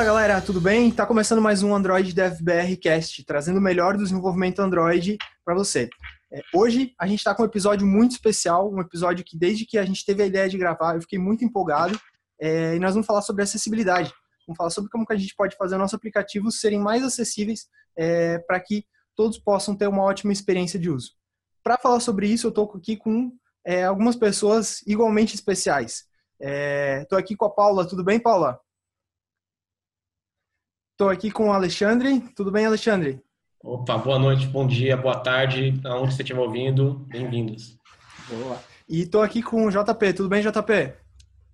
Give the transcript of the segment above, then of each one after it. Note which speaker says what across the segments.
Speaker 1: Fala galera, tudo bem? Tá começando mais um Android DevBR Cast, trazendo o melhor do desenvolvimento Android para você. É, hoje a gente está com um episódio muito especial, um episódio que desde que a gente teve a ideia de gravar eu fiquei muito empolgado é, e nós vamos falar sobre acessibilidade. Vamos falar sobre como que a gente pode fazer nossos aplicativos serem mais acessíveis é, para que todos possam ter uma ótima experiência de uso. Para falar sobre isso, eu estou aqui com é, algumas pessoas igualmente especiais. Estou é, aqui com a Paula. Tudo bem, Paula? Estou aqui com o Alexandre. Tudo bem, Alexandre?
Speaker 2: Opa, boa noite, bom dia, boa tarde, aonde você estiver ouvindo, bem-vindos.
Speaker 1: Boa. E estou aqui com o JP. Tudo bem, JP?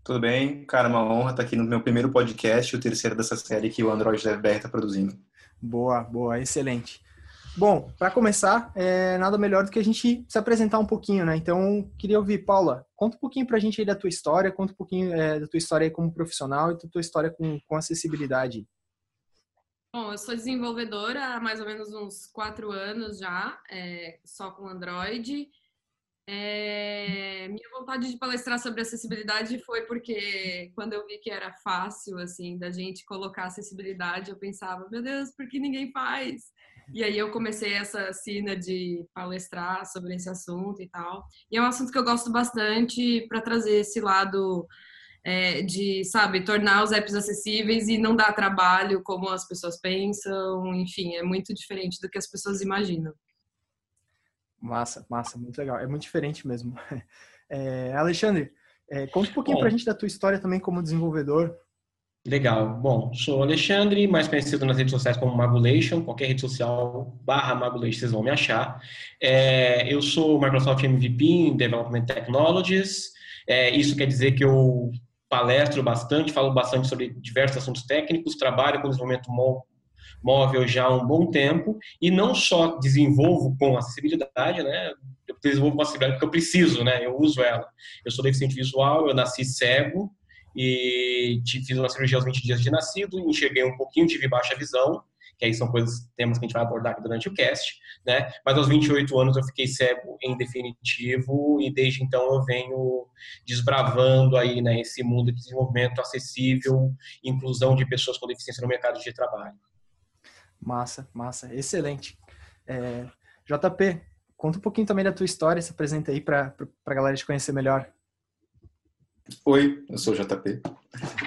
Speaker 3: Tudo bem, cara, uma honra estar aqui no meu primeiro podcast, o terceiro dessa série que o Android DevBR está produzindo.
Speaker 1: Boa, boa, excelente. Bom, para começar, é nada melhor do que a gente se apresentar um pouquinho, né? Então, queria ouvir, Paula, conta um pouquinho para a gente aí da tua história, conta um pouquinho é, da tua história como profissional e da tua história com, com acessibilidade.
Speaker 4: Bom, eu sou desenvolvedora há mais ou menos uns quatro anos já, é, só com Android. É, minha vontade de palestrar sobre acessibilidade foi porque quando eu vi que era fácil, assim, da gente colocar acessibilidade, eu pensava, meu Deus, por que ninguém faz? E aí eu comecei essa cena de palestrar sobre esse assunto e tal. E é um assunto que eu gosto bastante para trazer esse lado é, de, sabe, tornar os apps acessíveis e não dar trabalho como as pessoas pensam. Enfim, é muito diferente do que as pessoas imaginam.
Speaker 1: Massa, massa, muito legal. É muito diferente mesmo. É, Alexandre, é, conta um pouquinho para a gente da tua história também como desenvolvedor.
Speaker 2: Legal. Bom, sou Alexandre, mais conhecido nas redes sociais como Magulation. Qualquer rede social barra Magulation vocês vão me achar. É, eu sou Microsoft MVP em Development Technologies. É, isso quer dizer que eu palestro bastante, falo bastante sobre diversos assuntos técnicos, trabalho com desenvolvimento móvel já há um bom tempo e não só desenvolvo com acessibilidade, né? Eu desenvolvo com acessibilidade porque eu preciso, né? Eu uso ela. Eu sou deficiente visual, eu nasci cego, e fiz uma cirurgia aos 20 dias de nascido, enxerguei um pouquinho, tive baixa visão, que aí são coisas, temas que a gente vai abordar aqui durante o cast, né? Mas aos 28 anos eu fiquei cego em definitivo e desde então eu venho desbravando aí, né, esse mundo de desenvolvimento acessível, inclusão de pessoas com deficiência no mercado de trabalho.
Speaker 1: Massa, massa, excelente. É, JP, conta um pouquinho também da tua história, se apresenta aí para a galera te conhecer melhor.
Speaker 3: Oi, eu sou o JP.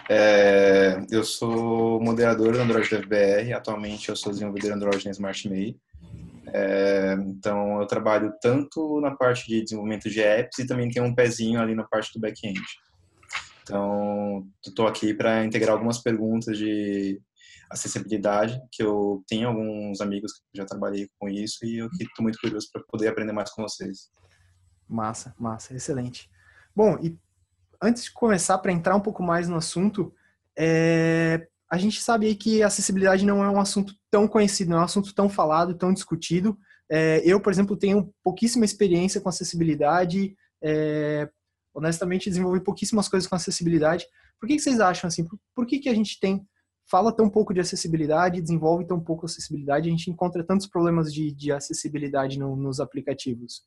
Speaker 3: É, eu sou moderador do Android DevBR. Atualmente eu sou desenvolvedor Android na SmartMe. É, então eu trabalho tanto na parte de desenvolvimento de apps e também tenho um pezinho ali na parte do back-end. Então estou aqui para integrar algumas perguntas de acessibilidade, que eu tenho alguns amigos que já trabalhei com isso e eu estou muito curioso para poder aprender mais com vocês.
Speaker 1: Massa, massa, excelente. Bom, e antes de começar, para entrar um pouco mais no assunto, é, a gente sabe aí que acessibilidade não é um assunto tão conhecido, não é um assunto tão falado, tão discutido. É, eu, por exemplo, tenho pouquíssima experiência com acessibilidade. É, honestamente, desenvolvi pouquíssimas coisas com acessibilidade. Por que, que vocês acham assim? Por, por, que, que a gente tem fala tão pouco de acessibilidade, desenvolve tão pouco acessibilidade, a gente encontra tantos problemas de, de acessibilidade no, nos aplicativos?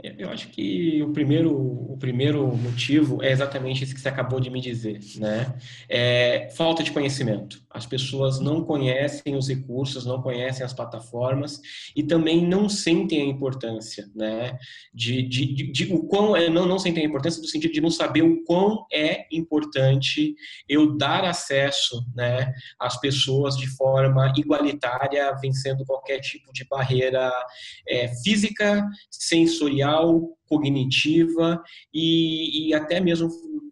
Speaker 2: Eu acho que o primeiro, o primeiro motivo é exatamente esse que você acabou de me dizer, né? É falta de conhecimento. As pessoas não conhecem os recursos, não conhecem as plataformas e também não sentem a importância, né? De, de, de, de o quão é, não, não sentem a importância no sentido de não saber o quão é importante eu dar acesso, né? Às pessoas de forma igualitária, vencendo qualquer tipo de barreira é, física, sensorial cognitiva e, e até mesmo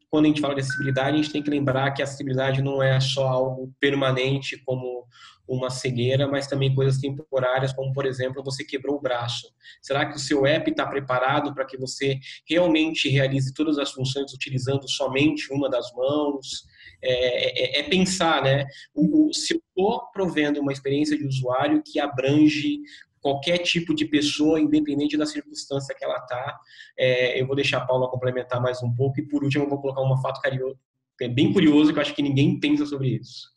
Speaker 2: quando a gente fala de acessibilidade, a gente tem que lembrar que a acessibilidade não é só algo permanente como uma cegueira, mas também coisas temporárias, como por exemplo, você quebrou o braço. Será que o seu app está preparado para que você realmente realize todas as funções utilizando somente uma das mãos? É, é, é pensar, né? O, o, se eu estou provendo uma experiência de usuário que abrange qualquer tipo de pessoa, independente da circunstância que ela está. É, eu vou deixar a Paula complementar mais um pouco e por último eu vou colocar um fato curioso, é bem curioso que eu acho que ninguém pensa sobre isso.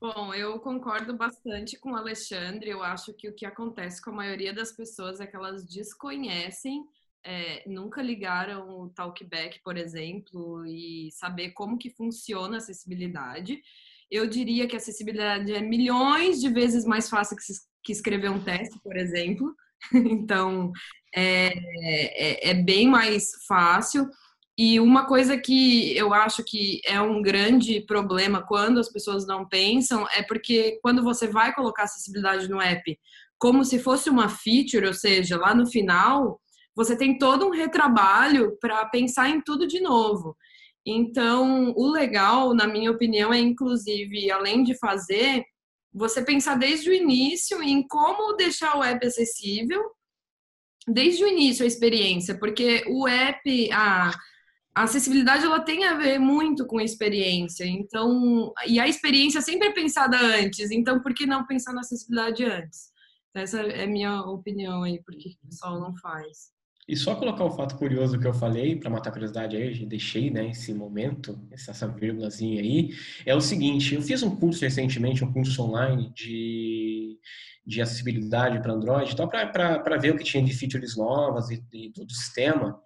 Speaker 4: Bom, eu concordo bastante com o Alexandre. Eu acho que o que acontece com a maioria das pessoas é que elas desconhecem é, nunca ligaram o Talkback, por exemplo, e saber como que funciona a acessibilidade. Eu diria que acessibilidade é milhões de vezes mais fácil que escrever um teste, por exemplo. Então, é, é, é bem mais fácil. E uma coisa que eu acho que é um grande problema quando as pessoas não pensam é porque quando você vai colocar acessibilidade no app como se fosse uma feature, ou seja, lá no final, você tem todo um retrabalho para pensar em tudo de novo. Então, o legal, na minha opinião, é inclusive, além de fazer, você pensar desde o início em como deixar o app acessível, desde o início a experiência, porque o app, a a acessibilidade ela tem a ver muito com experiência. Então, e a experiência sempre é pensada antes. Então, por que não pensar na acessibilidade antes? Essa é a minha opinião aí, porque o pessoal não faz.
Speaker 2: E só colocar o fato curioso que eu falei, para matar a curiosidade aí, deixei, né, esse momento, essa vírgulazinha aí, é o seguinte, eu fiz um curso recentemente, um curso online de de acessibilidade para Android, então para ver o que tinha de features novas e, e do, do, sistema.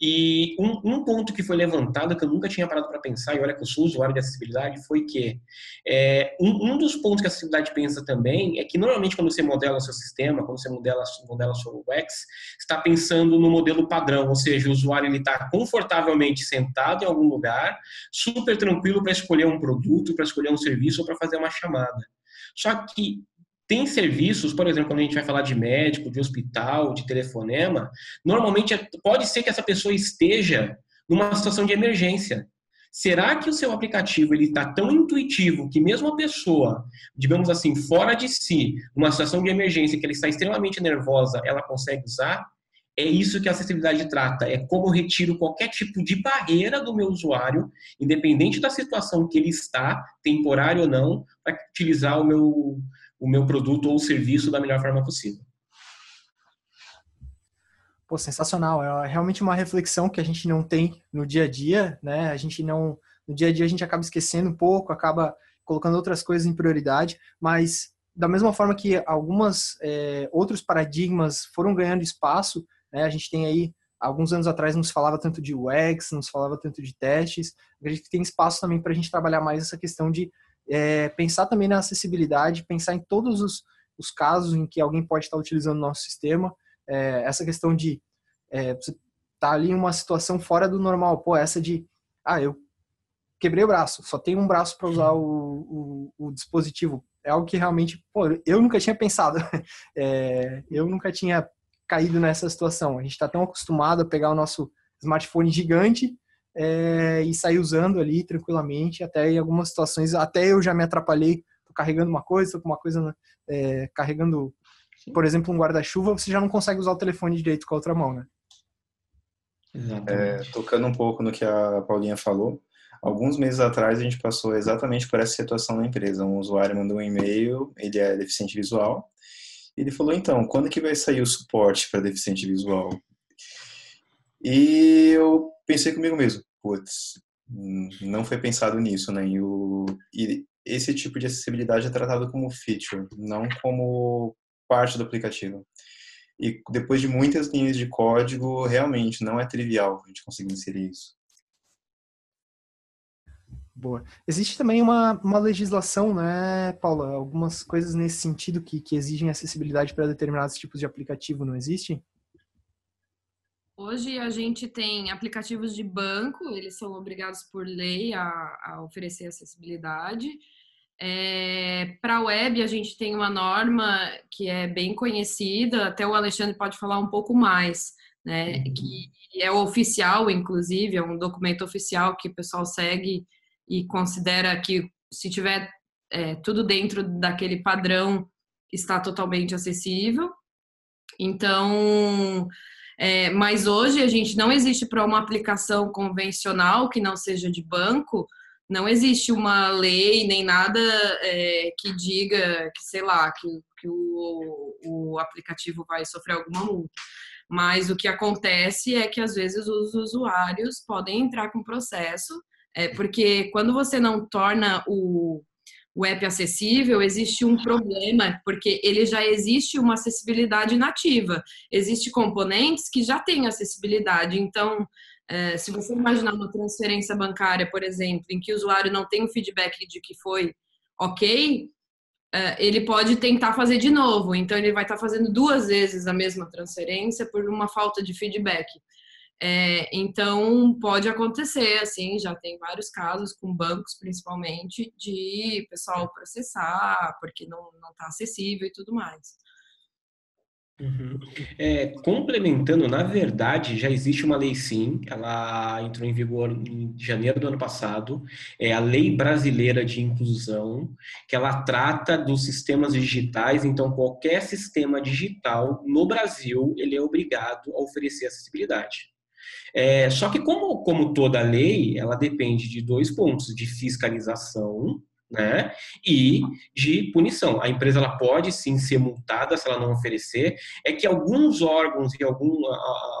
Speaker 2: E um, um, ponto que foi levantado que eu nunca tinha parado para pensar, e olha que eu sou usuário de acessibilidade, foi que é, um, um, dos pontos que a acessibilidade pensa também é que normalmente quando você modela o seu sistema, quando você modela, modela o seu UX, está pensando no modelo padrão, ou seja, o usuário está confortavelmente sentado em algum lugar, super tranquilo para escolher um produto, para escolher um serviço ou para fazer uma chamada. Só que tem serviços, por exemplo, quando a gente vai falar de médico, de hospital, de telefonema, normalmente é, pode ser que essa pessoa esteja numa situação de emergência. Será que o seu aplicativo ele está tão intuitivo que mesmo a pessoa, digamos assim, fora de si, numa situação de emergência que ele está extremamente nervosa, ela consegue usar? É isso que a acessibilidade trata, é como eu retiro qualquer tipo de barreira do meu usuário, independente da situação que ele está, temporário ou não, para utilizar o meu, o meu produto ou serviço da melhor forma possível.
Speaker 1: Pô, sensacional. É realmente uma reflexão que a gente não tem no dia a dia, né? A gente não. No dia a dia a gente acaba esquecendo um pouco, acaba colocando outras coisas em prioridade, mas da mesma forma que algumas é, outros paradigmas foram ganhando espaço, né? A gente tem aí alguns anos atrás não se falava tanto de UX, não se falava tanto de testes. Acredito que tem espaço também para a gente trabalhar mais essa questão de é, pensar também na acessibilidade, pensar em todos os, os, casos em que alguém pode estar utilizando o nosso sistema. É, essa questão de é, tá ali em uma situação fora do normal, pô, essa de, ah, eu quebrei o braço, só tenho um braço para usar o, o, o, dispositivo. É algo que realmente, pô, eu nunca tinha pensado. É, eu nunca tinha caído nessa situação. A gente está tão acostumado a pegar o nosso smartphone gigante é, e sair usando ali tranquilamente, até em algumas situações, até eu já me atrapalhei, tô carregando uma coisa, tô com uma coisa é, carregando, por exemplo, um guarda-chuva, você já não consegue usar o telefone direito com a outra mão, né?
Speaker 3: É, tocando um pouco no que a Paulinha falou, alguns meses atrás a gente passou exatamente por essa situação na empresa. Um usuário mandou um e-mail, ele é deficiente visual, ele falou, então, quando que vai sair o suporte para deficiente visual? E eu pensei comigo mesmo, putz, não foi pensado nisso, né? E, o, e esse tipo de acessibilidade é tratado como feature, não como parte do aplicativo. E depois de muitas linhas de código, realmente não é trivial a gente conseguir inserir isso.
Speaker 1: Boa. Existe também uma, uma legislação, né, Paula? Algumas coisas nesse sentido que, que exigem acessibilidade para determinados tipos de aplicativo, não existe?
Speaker 4: Hoje a gente tem aplicativos de banco, eles são obrigados por lei a, a oferecer acessibilidade. É, Para a web, a gente tem uma norma que é bem conhecida, até o Alexandre pode falar um pouco mais, né? Uhum. Que é oficial, inclusive, é um documento oficial que o pessoal segue e considera que se tiver é, tudo dentro daquele padrão, está totalmente acessível. Então, é, mas hoje a gente não existe para uma aplicação convencional que não seja de banco, não existe uma lei nem nada é, que diga que, sei lá, que, que o, o aplicativo vai sofrer alguma multa. Mas o que acontece é que às vezes os usuários podem entrar com processo, é, porque quando você não torna o, o app acessível, existe um problema, porque ele já existe uma acessibilidade nativa. Existem componentes que já têm acessibilidade. Então, é, se você imaginar uma transferência bancária, por exemplo, em que o usuário não tem um feedback de que foi ok, é, ele pode tentar fazer de novo. Então, ele vai estar fazendo duas vezes a mesma transferência por uma falta de feedback. É, então, pode acontecer, assim, já tem vários casos com bancos, principalmente, de pessoal processar porque não está acessível e tudo mais.
Speaker 2: Uhum. É, complementando, na verdade, já existe uma lei sim, ela entrou em vigor em janeiro do ano passado, é a Lei Brasileira de Inclusão, que ela trata dos sistemas digitais, então qualquer sistema digital no Brasil, ele é obrigado a oferecer acessibilidade. É, só que como, como toda lei, ela depende de dois pontos, de fiscalização né? E de punição. A empresa ela pode sim ser multada se ela não oferecer. É que alguns órgãos e algum,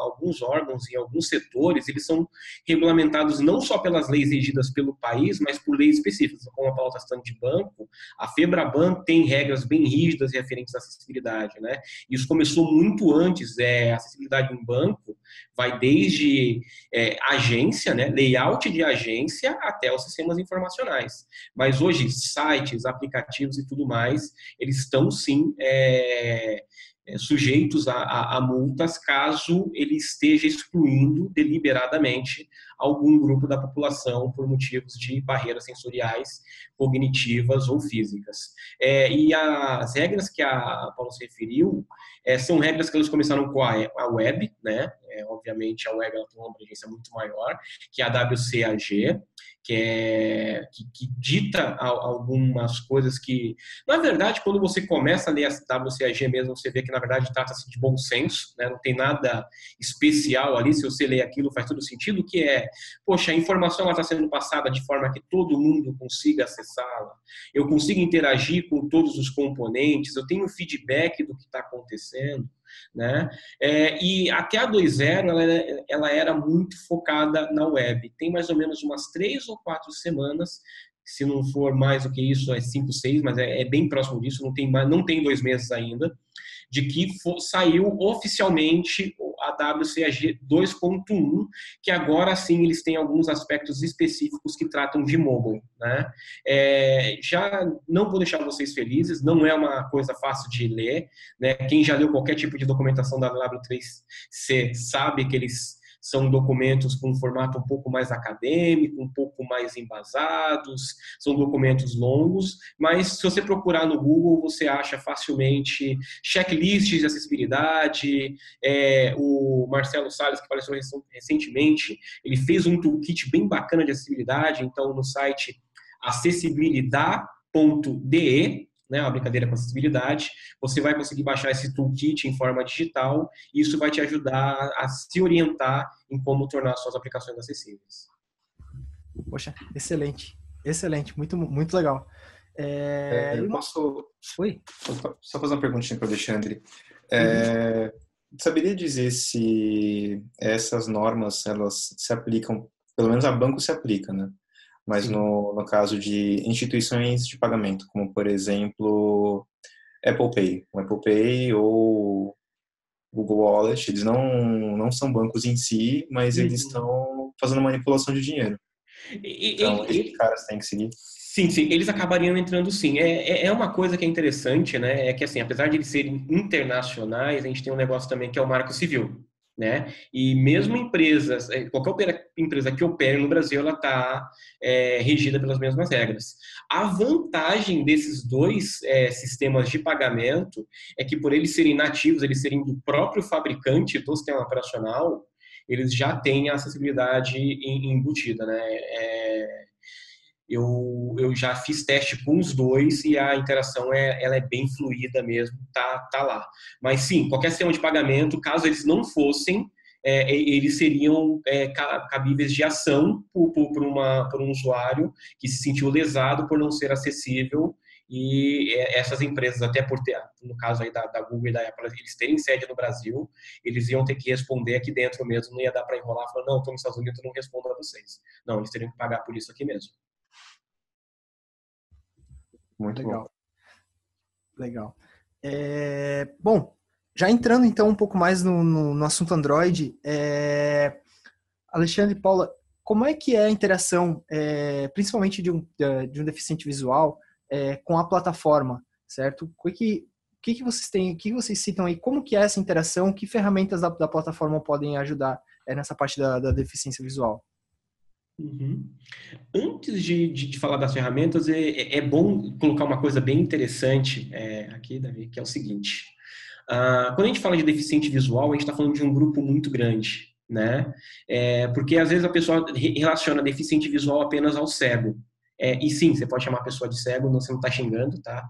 Speaker 2: alguns órgãos e alguns setores eles são regulamentados não só pelas leis regidas pelo país, mas por leis específicas. Como a Paula está citando de banco, a Febraban tem regras bem rígidas referentes à acessibilidade, né? Isso começou muito antes. É, acessibilidade em banco vai desde é, agência, né? Layout de agência até os sistemas informacionais. Mas hoje hoje sites, aplicativos e tudo mais, eles estão sim é, é, sujeitos a, a, a, multas caso ele esteja excluindo deliberadamente algum grupo da população por motivos de barreiras sensoriais, cognitivas ou físicas. É, e as regras que a Paulo se referiu é, são regras que elas começaram com a, a web, né? É, obviamente a web ela tem uma abrangência muito maior, que é a WCAG, que, é, que, que, dita algumas coisas que, na verdade, quando você começa a ler a WCAG mesmo, você vê que, na verdade, trata-se de bom senso, né? não tem nada especial ali, se você ler aquilo faz todo sentido, que é, poxa, a informação está sendo passada de forma que todo mundo consiga acessá-la, eu consigo interagir com todos os componentes, eu tenho feedback do que está acontecendo, né? É, e até a 2.0 ela, ela era muito focada na web. Tem mais ou menos umas três ou quatro semanas se não for mais do que isso, é 5, 6, mas é, é, bem próximo disso, não tem, não tem dois meses ainda, de que for, saiu oficialmente a WCAG 2.1, que agora sim eles têm alguns aspectos específicos que tratam de mobile. Né? É, já não vou deixar vocês felizes, não é uma coisa fácil de ler. Né? Quem já leu qualquer tipo de documentação da W3C sabe que eles são documentos com um formato um pouco mais acadêmico, um pouco mais embasados, são documentos longos, mas se você procurar no Google, você acha facilmente checklists de acessibilidade. É, o Marcelo Salles, que apareceu recentemente, ele fez um toolkit bem bacana de acessibilidade, então no site acessibilidade.de né, uma brincadeira com acessibilidade, você vai conseguir baixar esse toolkit em forma digital e isso vai te ajudar a se orientar em como tornar suas aplicações acessíveis.
Speaker 1: Poxa, excelente, excelente, muito, muito legal.
Speaker 3: É... É, eu posso... Oi? Só fazer uma perguntinha para o Alexandre. É... Uhum. Saberia dizer se essas normas elas se aplicam, pelo menos a banco se aplica, né? Mas no, no caso de instituições de pagamento, como por exemplo Apple Pay, o Apple Pay ou Google Wallet, eles não, não são bancos em si, mas eles uhum. estão fazendo manipulação de dinheiro. E, então, e, esses caras têm que seguir.
Speaker 2: Sim, sim, eles acabariam entrando sim. É, é, é uma coisa que é interessante, né? É que assim, apesar de eles serem internacionais, a gente tem um negócio também que é o marco civil né? E mesmo empresas, é, qualquer empresa que opere no Brasil, ela está é, regida pelas mesmas regras. A vantagem desses dois é, sistemas de pagamento é que por eles serem nativos, eles serem do próprio fabricante do sistema operacional, eles já têm a acessibilidade embutida, né? É, eu, eu já fiz teste com os dois e a interação é, ela é bem fluida mesmo, tá, tá lá. Mas sim, qualquer sistema de pagamento, caso eles não fossem, é, eles seriam é, cabíveis de ação por, por, por, uma, por um usuário que se sentiu lesado por não ser acessível e é, essas empresas, até por ter, no caso aí da, da, Google e da Apple, eles terem sede no Brasil, eles iam ter que responder aqui dentro mesmo, não ia dar para enrolar, falar, não, estou nos Estados Unidos, eu não respondo a vocês. Não, eles teriam que pagar por isso aqui mesmo.
Speaker 3: Muito
Speaker 1: Legal.
Speaker 3: bom.
Speaker 1: Legal. É, bom, já entrando então um pouco mais no, no, no assunto Android, é, Alexandre e Paula, como é que é a interação, é, principalmente de um, de um deficiente visual, é, com a plataforma, certo? O que, que, que vocês têm, o que vocês citam aí? Como que é essa interação? Que ferramentas da, da plataforma podem ajudar é, nessa parte da, da deficiência visual?
Speaker 2: Uhum. Antes de, de, de, falar das ferramentas, é, é, bom colocar uma coisa bem interessante é, aqui, Davi, que é o seguinte. Uh, quando a gente fala de deficiente visual, a gente está falando de um grupo muito grande, né? É, porque às vezes a pessoa relaciona deficiente visual apenas ao cego. É, e sim, você pode chamar a pessoa de cego, você não está xingando, tá?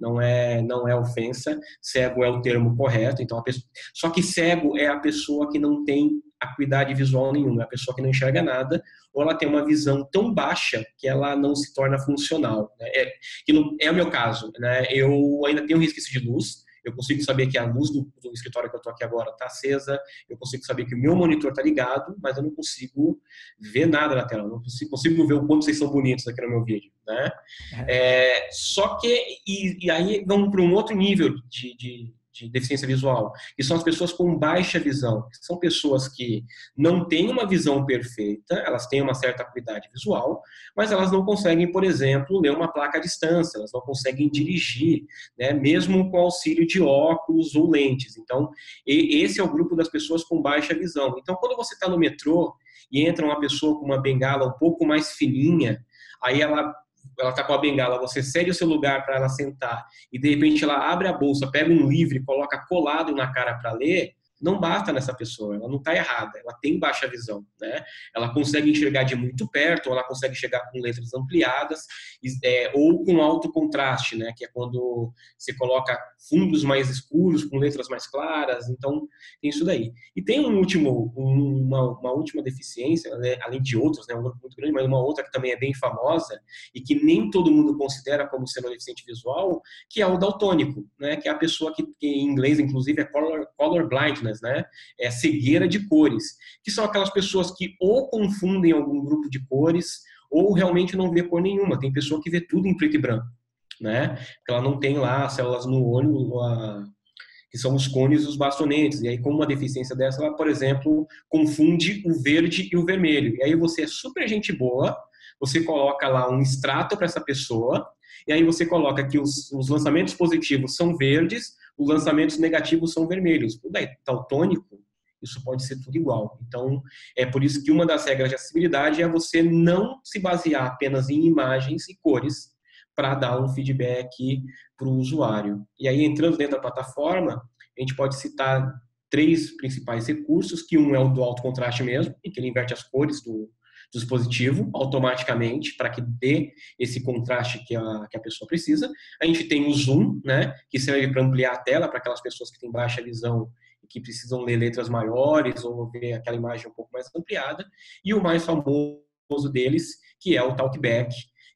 Speaker 2: Não é, não é ofensa. Cego é o termo correto. Então, pessoa... só que cego é a pessoa que não tem acuidade visual nenhuma, é a pessoa que não enxerga nada, ou ela tem uma visão tão baixa que ela não se torna funcional. Né? É, que não, é o meu caso. Né? Eu ainda tenho resquício de luz, eu consigo saber que a luz do, do escritório que eu estou aqui agora está acesa, eu consigo saber que o meu monitor está ligado, mas eu não consigo ver nada na tela, eu não consigo, consigo ver o quanto vocês são bonitos aqui no meu vídeo, né? É. É, só que, e, e aí vamos para um outro nível de, de de deficiência visual, que são as pessoas com baixa visão. São pessoas que não têm uma visão perfeita, elas têm uma certa acuidade visual, mas elas não conseguem, por exemplo, ler uma placa à distância, elas não conseguem dirigir, né, mesmo com auxílio de óculos ou lentes. Então, esse é o grupo das pessoas com baixa visão. Então, quando você está no metrô e entra uma pessoa com uma bengala um pouco mais fininha, aí ela ela está com a bengala, você cede o seu lugar para ela sentar e de repente ela abre a bolsa, pega um livro e coloca colado na cara para ler, não basta nessa pessoa, ela não está errada, ela tem baixa visão, né? Ela consegue enxergar de muito perto, ou ela consegue chegar com letras ampliadas, é, ou com alto contraste, né? Que é quando você coloca fundos mais escuros com letras mais claras, então tem isso daí. E tem um último, uma, uma última deficiência, né? além de outras, né? Um grupo muito grande, mas uma outra que também é bem famosa e que nem todo mundo considera como sendo deficiente visual, que é o daltônico, né? Que é a pessoa que, que em inglês, inclusive, é color, color né? É cegueira de cores, que são aquelas pessoas que ou confundem algum grupo de cores ou realmente não vê cor nenhuma. Tem pessoa que vê tudo em preto e branco, né? Ela não tem lá células no olho, a, que são os cones e os bastonetes. E aí, com uma deficiência dessa, ela, por exemplo, confunde o verde e o vermelho. E aí você é super gente boa, você coloca lá um extrato para essa pessoa, e aí você coloca que os, os lançamentos positivos são verdes, os lançamentos negativos são vermelhos. O daltônico, isso pode ser tudo igual. Então, é por isso que uma das regras de acessibilidade é você não se basear apenas em imagens e cores para dar um feedback para o usuário. E aí, entrando dentro da plataforma, a gente pode citar três principais recursos, que um é o do alto contraste mesmo, em que ele inverte as cores do, dispositivo automaticamente para que dê esse contraste que a, que a pessoa precisa. A gente tem o zoom, né, que serve para ampliar a tela para aquelas pessoas que têm baixa visão e que precisam ler letras maiores ou ver aquela imagem um pouco mais ampliada. E o mais famoso deles, que é o talkback,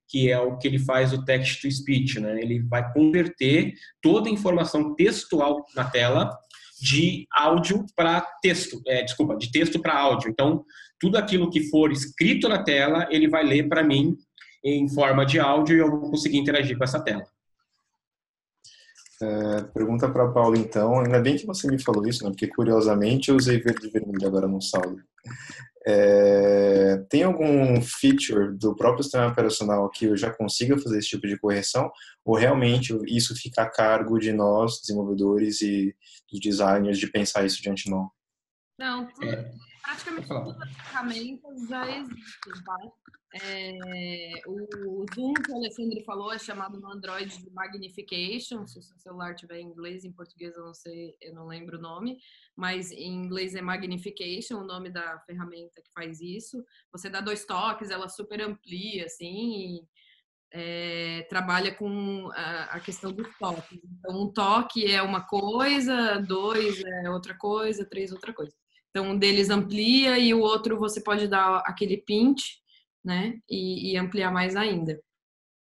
Speaker 2: que é o que ele faz o text to speech, né? Ele vai converter toda a informação textual na tela de áudio para texto, é, desculpa, de texto para áudio. Então, tudo aquilo que for escrito na tela, ele vai ler para mim em forma de áudio e eu vou conseguir interagir com essa tela.
Speaker 3: É, pergunta para Paula então, ainda bem que você me falou isso, né? porque curiosamente eu usei verde e vermelho agora no saldo. É, tem algum feature do próprio sistema operacional que eu já consiga fazer esse tipo de correção? Ou realmente isso fica a cargo de nós, desenvolvedores e dos designers, de pensar isso de antemão?
Speaker 4: Não, é. Praticamente todas as ferramentas já existem, tá? É, o Zoom que o Alexandre falou é chamado no Android de Magnification. Se o seu celular tiver em inglês, em português eu não sei, eu não lembro o nome, mas em inglês é Magnification, o nome da ferramenta que faz isso. Você dá dois toques, ela super amplia, assim, e, é, trabalha com a, a, questão dos toques. Então, um toque é uma coisa, dois é outra coisa, três outra coisa. Então, um deles amplia e o outro você pode dar aquele pinch, né? E, e ampliar mais ainda.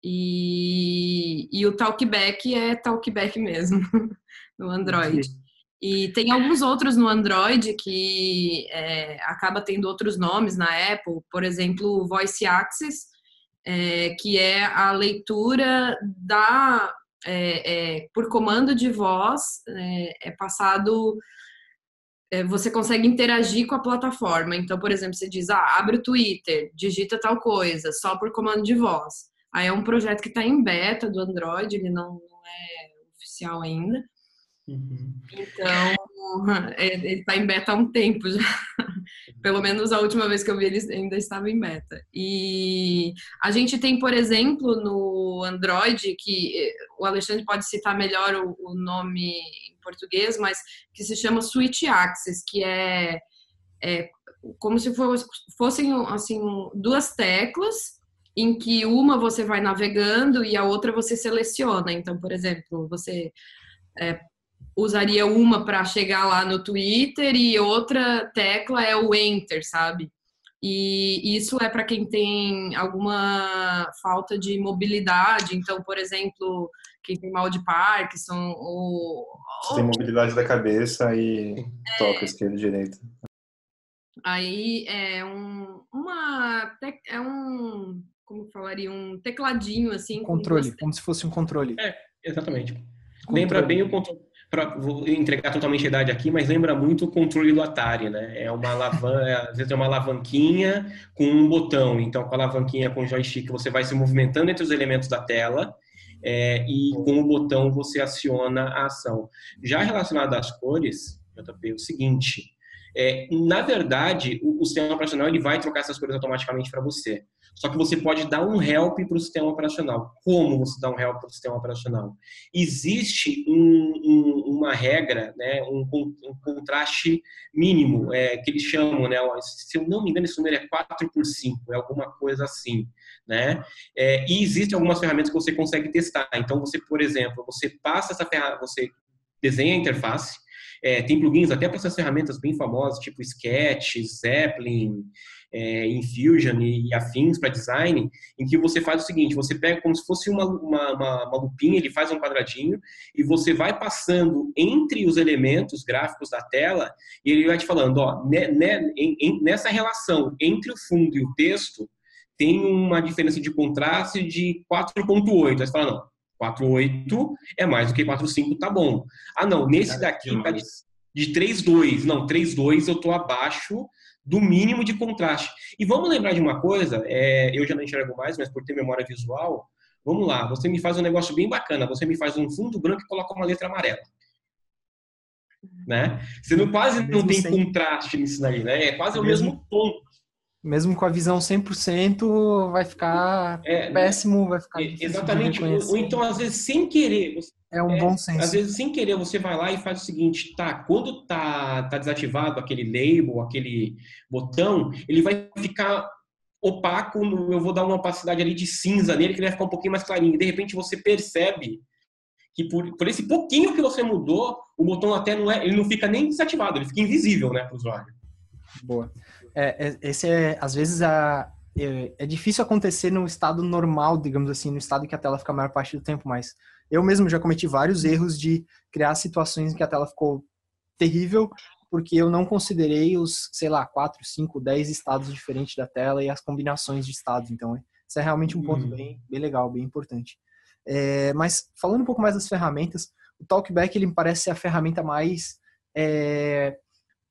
Speaker 4: E, e, o Talkback é Talkback mesmo, no Android. E tem alguns outros no Android que é, acaba tendo outros nomes na Apple, por exemplo, Voice Access, é, que é a leitura da é, é, por comando de voz é, é passado você consegue interagir com a plataforma. Então, por exemplo, você diz, ah, abre o Twitter, digita tal coisa, só por comando de voz. Aí é um projeto que está em beta do Android, ele não, não é oficial ainda. Uhum. Então, é, ele está em beta há um tempo já. Pelo menos a última vez que eu vi ele ainda estava em beta. E a gente tem, por exemplo, no Android, que eh, o Alexandre pode citar melhor o, o nome português, mas que se chama Switch Access, que é, é como se fossem assim duas teclas em que uma você vai navegando e a outra você seleciona. Então, por exemplo, você é, usaria uma para chegar lá no Twitter e outra tecla é o Enter, sabe? E isso é para quem tem alguma falta de mobilidade. Então, por exemplo, quem tem mal de Parkinson ou.
Speaker 3: Você tem mobilidade da cabeça e é, toca esquerda e direita.
Speaker 4: Aí é um. Uma. É um. Como falaria? Um tecladinho assim.
Speaker 1: Controle, como se fosse um controle.
Speaker 2: É, exatamente. Controle. Lembra bem o controle pra, vou entregar totalmente a idade aqui, mas lembra muito o controle do Atari, né? É uma alavanca, é, às vezes é uma alavanquinha com um botão. Então, com a alavanquinha com o joystick, você vai se movimentando entre os elementos da tela é, e com o botão você aciona a ação. Já relacionado às cores, JP, é o seguinte: é, na verdade, o, o sistema operacional ele vai trocar essas cores automaticamente para você. Só que você pode dar um help para o sistema operacional. Como você dá um help para o sistema operacional? Existe um, um, uma regra, né, um, um contraste mínimo, é, que eles chamam, né, se eu não me engano, esse número é 4 por 5, é alguma coisa assim. Né? É, e existem algumas ferramentas que você consegue testar. Então, você, por exemplo, você passa essa ferramenta, você desenha a interface, é, tem plugins até para essas ferramentas bem famosas, tipo Sketch, Zeppelin, é, Infusion e, e afins para design, em que você faz o seguinte: você pega como se fosse uma, uma, uma, uma lupinha, ele faz um quadradinho, e você vai passando entre os elementos gráficos da tela, e ele vai te falando: ó, né, né, em, em, nessa relação entre o fundo e o texto, tem uma diferença de contraste de 4,8. Aí você fala: não, 4,8 é mais do que 4,5, tá bom. Ah, não, nesse daqui tá de, de 3,2. Não, 3,2 eu tô abaixo do mínimo de contraste. E vamos lembrar de uma coisa, é, eu já não enxergo mais, mas por ter memória visual, vamos lá, você me faz um negócio bem bacana, você me faz um fundo branco e coloca uma letra amarela. Né? Você não, quase não tem contraste nisso daí, né? É quase mesmo, o mesmo tom.
Speaker 1: Mesmo com a visão 100%, vai ficar é, péssimo, vai ficar
Speaker 2: Exatamente. Ou então, às vezes, sem querer, você
Speaker 1: é um é, bom senso.
Speaker 2: Às vezes, sem querer, você vai lá e faz o seguinte, tá, quando tá, tá desativado aquele label, aquele botão, ele vai ficar opaco, eu vou dar uma opacidade ali de cinza nele, que ele vai ficar um pouquinho mais clarinho. E, de repente, você percebe que por, por esse pouquinho que você mudou, o botão até não é, ele não fica nem desativado, ele fica invisível, né, para o usuário.
Speaker 1: Boa. É, é, esse é, às vezes, a, é, é difícil acontecer no estado normal, digamos assim, no estado que a tela fica a maior parte do tempo, mas eu mesmo já cometi vários erros de criar situações em que a tela ficou terrível, porque eu não considerei os, sei lá, 4, 5, 10 estados diferentes da tela e as combinações de estados. Então, isso é realmente um ponto uhum. bem, bem legal, bem importante. É, mas, falando um pouco mais das ferramentas, o Talkback ele me parece ser a ferramenta mais é,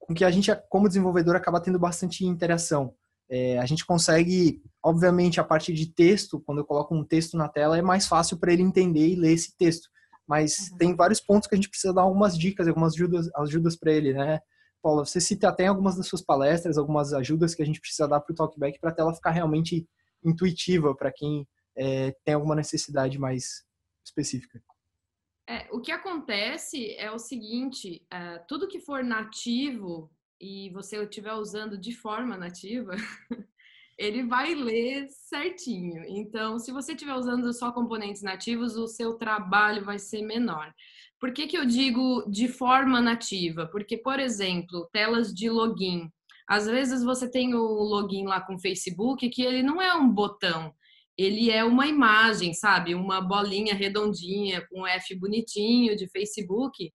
Speaker 1: com que a gente, como desenvolvedor, acaba tendo bastante interação. É, a gente consegue, obviamente, a partir de texto, quando eu coloco um texto na tela, é mais fácil para ele entender e ler esse texto. Mas uhum. tem vários pontos que a gente precisa dar algumas dicas, algumas ajudas, ajudas para ele, né? Paula, você cita até algumas das suas palestras, algumas ajudas que a gente precisa dar para o Talkback para a tela ficar realmente intuitiva para quem é, tem alguma necessidade mais específica.
Speaker 4: É, o que acontece é o seguinte: é, tudo que for nativo e você estiver usando de forma nativa, ele vai ler certinho. Então, se você estiver usando só componentes nativos, o seu trabalho vai ser menor. Por que, que eu digo de forma nativa? Porque, por exemplo, telas de login. Às vezes você tem o login lá com o Facebook que ele não é um botão, ele é uma imagem, sabe? Uma bolinha redondinha com F bonitinho de Facebook.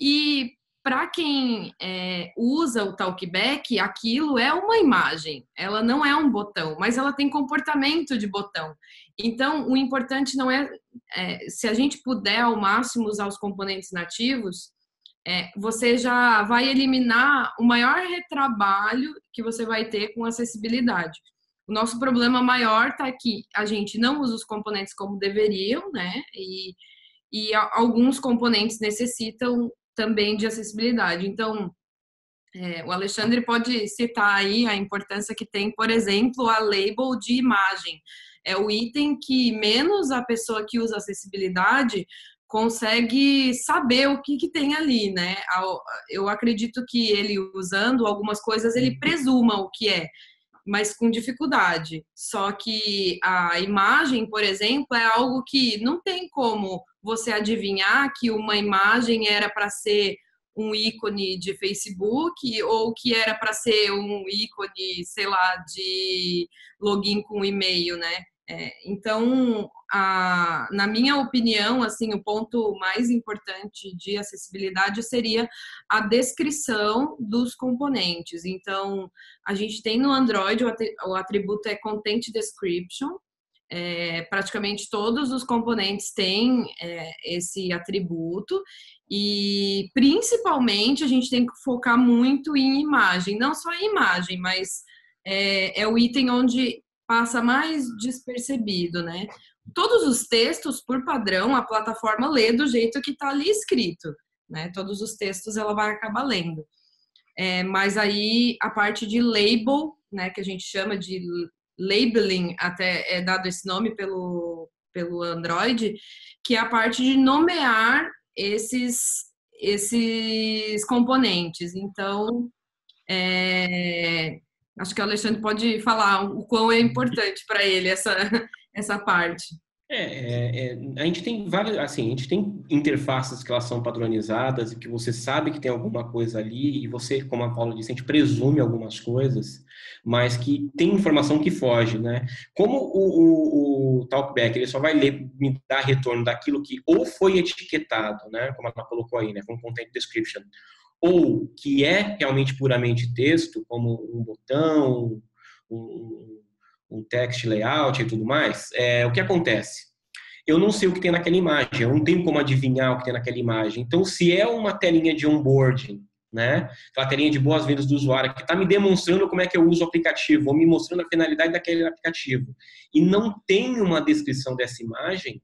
Speaker 4: E para quem é, usa o talkback, aquilo é uma imagem, ela não é um botão, mas ela tem comportamento de botão. Então, o importante não é, é se a gente puder ao máximo usar os componentes nativos, é, você já vai eliminar o maior retrabalho que você vai ter com acessibilidade. O nosso problema maior está que a gente não usa os componentes como deveriam, né? E, e alguns componentes necessitam também de acessibilidade. Então, é, o Alexandre pode citar aí a importância que tem, por exemplo, a label de imagem. É o item que menos a pessoa que usa acessibilidade consegue saber o que, que tem ali, né? Eu acredito que ele usando algumas coisas, ele presuma o que é, mas com dificuldade. Só que a imagem, por exemplo, é algo que não tem como você adivinhar que uma imagem era para ser um ícone de Facebook ou que era para ser um ícone, sei lá, de login com e-mail, né? É, então, a, na minha opinião, assim, o ponto mais importante de acessibilidade seria a descrição dos componentes. Então, a gente tem no Android o atributo é Content Description. É, praticamente todos os componentes têm é, esse atributo e principalmente a gente tem que focar muito em imagem, não só em imagem, mas é, é o item onde passa mais despercebido, né? Todos os textos, por padrão, a plataforma lê do jeito que está ali escrito, né? Todos os textos ela vai acabar lendo. É, mas aí a parte de label, né, que a gente chama de labeling, até é dado esse nome pelo, pelo Android, que é a parte de nomear esses, esses componentes. Então, é, Acho que o Alexandre pode falar o quão é importante para ele essa, essa parte.
Speaker 2: É, é, é, a gente tem várias, assim, a gente tem interfaces que elas são padronizadas e que você sabe que tem alguma coisa ali e você, como a Paula disse, a gente presume algumas coisas, mas que tem informação que foge, né? Como o, o, o Talkback, ele só vai ler, me dar retorno daquilo que ou foi etiquetado, né? Como ela colocou aí, né? Com content description, ou que é realmente puramente texto, como um botão, um, um text layout e tudo mais, é, o que acontece? Eu não sei o que tem naquela imagem, eu não tenho como adivinhar o que tem naquela imagem. Então, se é uma telinha de onboarding, né? Aquela telinha de boas-vindas do usuário que está me demonstrando como é que eu uso o aplicativo, ou me mostrando a finalidade daquele aplicativo, e não tem uma descrição dessa imagem,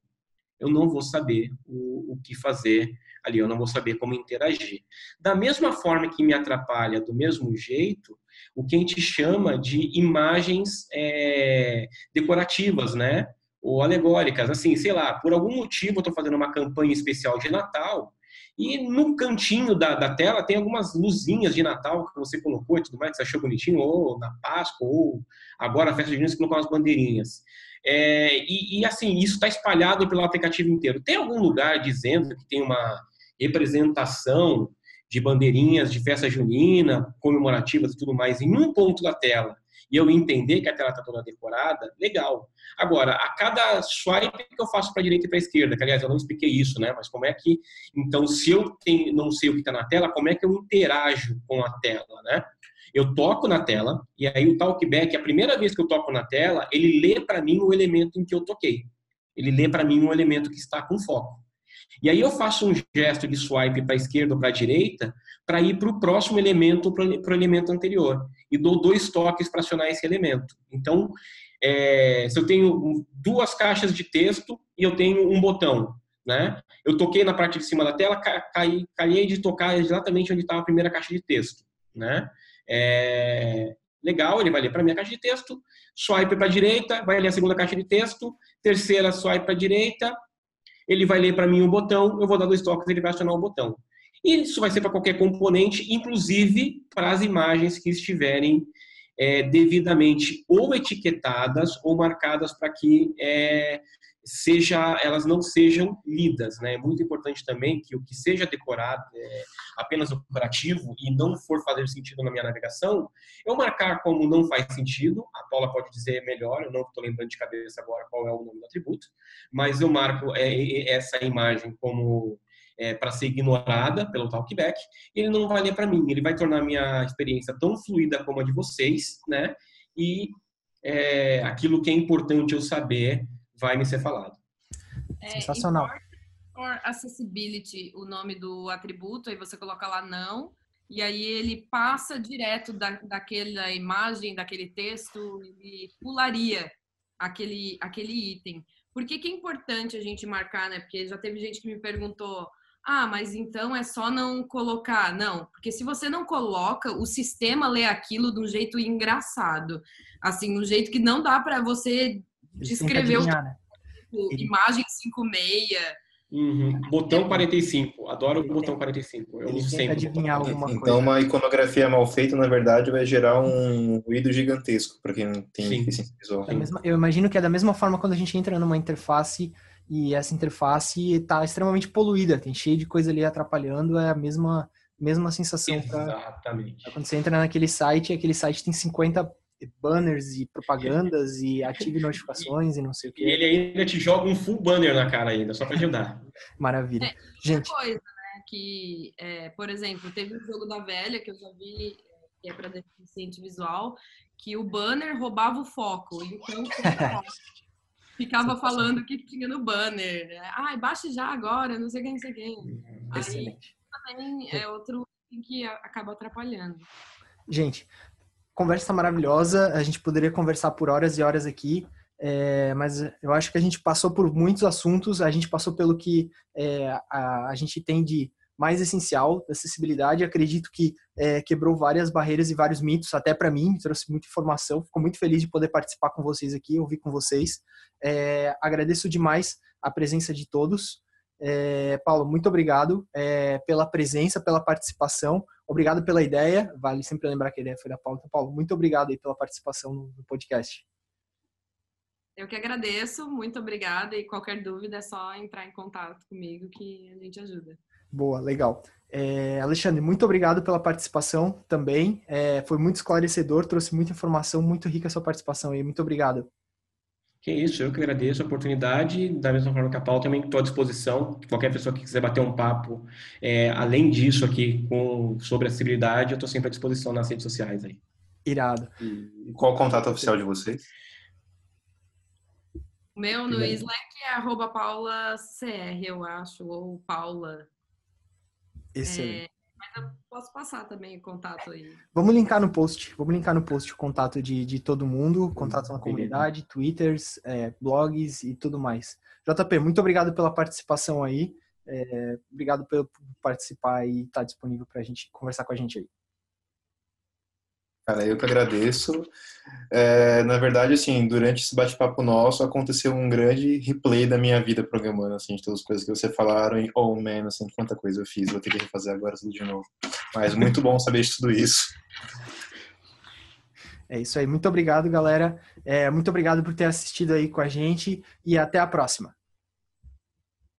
Speaker 2: eu não vou saber o, o que fazer ali, eu não vou saber como interagir. Da mesma forma que me atrapalha, do mesmo jeito, o que a gente chama de imagens é, decorativas, né? Ou alegóricas. Assim, sei lá, por algum motivo eu estou fazendo uma campanha especial de Natal e no cantinho da, da tela tem algumas luzinhas de Natal que você colocou e tudo mais, que você achou bonitinho, ou na Páscoa, ou agora a festa de você colocou umas bandeirinhas. É, e, e, assim, isso está espalhado pelo aplicativo inteiro. Tem algum lugar dizendo que tem uma representação de bandeirinhas de festa junina, comemorativas e tudo mais em um ponto da tela, e eu entender que a tela está toda decorada, legal. Agora, a cada swipe que eu faço para a direita e para a esquerda, que aliás eu não expliquei isso, né? Mas como é que, então, se eu tenho, não sei o que está na tela, como é que eu interajo com a tela, né? Eu toco na tela e aí o talkback, a primeira vez que eu toco na tela, ele lê para mim o elemento em que eu toquei. Ele lê para mim um elemento que está com foco. E aí eu faço um gesto de swipe para a esquerda ou para a direita para ir para o próximo elemento, para o elemento anterior. E dou dois toques para acionar esse elemento. Então, é, se eu tenho duas caixas de texto e eu tenho um botão, né? Eu toquei na parte de cima da tela, caí, caí de tocar exatamente onde estava a primeira caixa de texto, né? É, legal, ele vai ler para a minha caixa de texto, swipe para a direita, vai ler a segunda caixa de texto, terceira swipe para a direita, ele vai ler para mim o botão, eu vou dar dois toques, ele vai acionar o botão. E isso vai ser para qualquer componente, inclusive para as imagens que estiverem é, devidamente ou etiquetadas ou marcadas para que é, seja, elas não sejam lidas. Né? É muito importante também que o que seja decorado é apenas operativo e não for fazer sentido na minha navegação, eu marcar como não faz sentido, a Paula pode dizer melhor, eu não estou lembrando de cabeça agora qual é o nome do atributo, mas eu marco é, essa imagem como é, para ser ignorada pelo talkback, ele não vai ler para mim, ele vai tornar minha experiência tão fluida como a de vocês, né? E é, aquilo que é importante eu saber vai me ser falado.
Speaker 1: É, Sensacional.
Speaker 4: For accessibility, o nome do atributo, aí você coloca lá não, e aí ele passa direto da, daquela imagem, daquele texto, e pularia aquele, aquele item. Por que, que é importante a gente marcar, né? Porque já teve gente que me perguntou, ah, mas então é só não colocar. Não, porque se você não coloca, o sistema lê aquilo de um jeito engraçado. Assim, um jeito que não dá para você descrever o... né? imagem 56
Speaker 2: Uhum. Botão 45. Adoro o botão 45. Eu uso sempre.
Speaker 1: Adivinhar alguma
Speaker 3: então,
Speaker 1: coisa.
Speaker 3: uma iconografia mal feita, na verdade, vai gerar um ruído gigantesco para quem não tem deficiência visual.
Speaker 1: Mesma, eu imagino que é da mesma forma quando a gente entra numa interface e essa interface está extremamente poluída, tem cheio de coisa ali atrapalhando, é a mesma, mesma sensação.
Speaker 2: Exatamente.
Speaker 1: Pra, quando você entra naquele site, aquele site tem 50 banners e propagandas e ative notificações e não sei o que.
Speaker 2: E ele ainda te joga um full banner na cara ainda, só para ajudar.
Speaker 1: Maravilha.
Speaker 4: É,
Speaker 1: Gente.
Speaker 4: coisa, né, que, é, por exemplo, teve um jogo da velha que eu já vi, que é para deficiente visual, que o banner roubava o foco. Então, ficava falando o que tinha no banner. Ai, baixe já agora, não sei quem, não sei quem.
Speaker 1: Excelente.
Speaker 4: Aí também é outro que acaba atrapalhando.
Speaker 1: Gente, conversa maravilhosa. A gente poderia conversar por horas e horas aqui, é, mas eu acho que a gente passou por muitos assuntos. A gente passou pelo que é, a, a, gente tem de mais essencial da acessibilidade. Acredito que é, quebrou várias barreiras e vários mitos, até para mim, trouxe muita informação. Fico muito feliz de poder participar com vocês aqui, ouvir com vocês. É, agradeço demais a presença de todos. É, Paulo, muito obrigado é, pela presença, pela participação. Obrigado pela ideia. Vale sempre lembrar que a ideia foi da Paulo. Então, Paulo, muito obrigado aí pela participação no, podcast.
Speaker 4: Eu que agradeço, muito obrigada. E qualquer dúvida é só entrar em contato comigo que a gente ajuda.
Speaker 1: Boa, legal. É, Alexandre, muito obrigado pela participação também. É, foi muito esclarecedor, trouxe muita informação, muito rica a sua participação aí. Muito obrigado.
Speaker 2: Que isso, eu que agradeço a oportunidade. Da mesma forma que a Paula, também estou à disposição. Qualquer pessoa que quiser bater um papo, é, além disso aqui, com, sobre acessibilidade, eu estou sempre à disposição nas redes sociais aí.
Speaker 1: Irado.
Speaker 3: E qual o contato oficial de vocês?
Speaker 4: O meu no Slack é arroba paulacr, eu acho, ou paula.
Speaker 1: Excelente. É,
Speaker 4: posso passar também o contato aí.
Speaker 1: Vamos linkar no post. Vamos linkar no post o contato de, de todo mundo, contato na comunidade, twitters, é, blogs e tudo mais. JP, muito obrigado pela participação aí. É, obrigado por participar e estar tá disponível para a gente conversar com a gente aí.
Speaker 3: Cara, eu que agradeço. É, na verdade, assim, durante esse bate-papo nosso, aconteceu um grande replay da minha vida programando, assim, de todas as coisas que você falaram, e, oh, man, assim, quanta coisa eu fiz, vou ter que refazer agora tudo de novo. Mas muito bom saber de tudo isso.
Speaker 1: É isso aí. Muito obrigado, galera. É, muito obrigado por ter assistido aí com a gente e até a próxima.